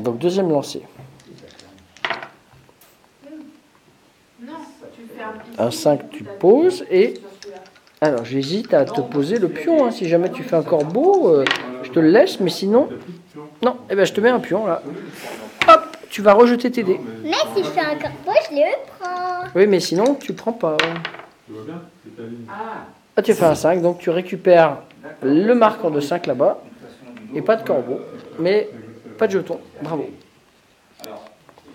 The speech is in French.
Donc deuxième lancé. Non, tu fais un Un 5, tu poses et... Alors j'hésite à te poser le pion. hein. Si jamais tu fais un corbeau, euh, je te le laisse. Mais sinon... Non, eh ben, je te mets un pion là. Hop, tu vas rejeter tes dés. Mais si je fais un corbeau, je le prends. Oui, mais sinon tu prends pas. Tu vois bien ligne. Ah, tu fais un 5, donc tu récupères le marqueur de 5 là-bas. Et pas de corbeau, mais pas de jeton. Bravo.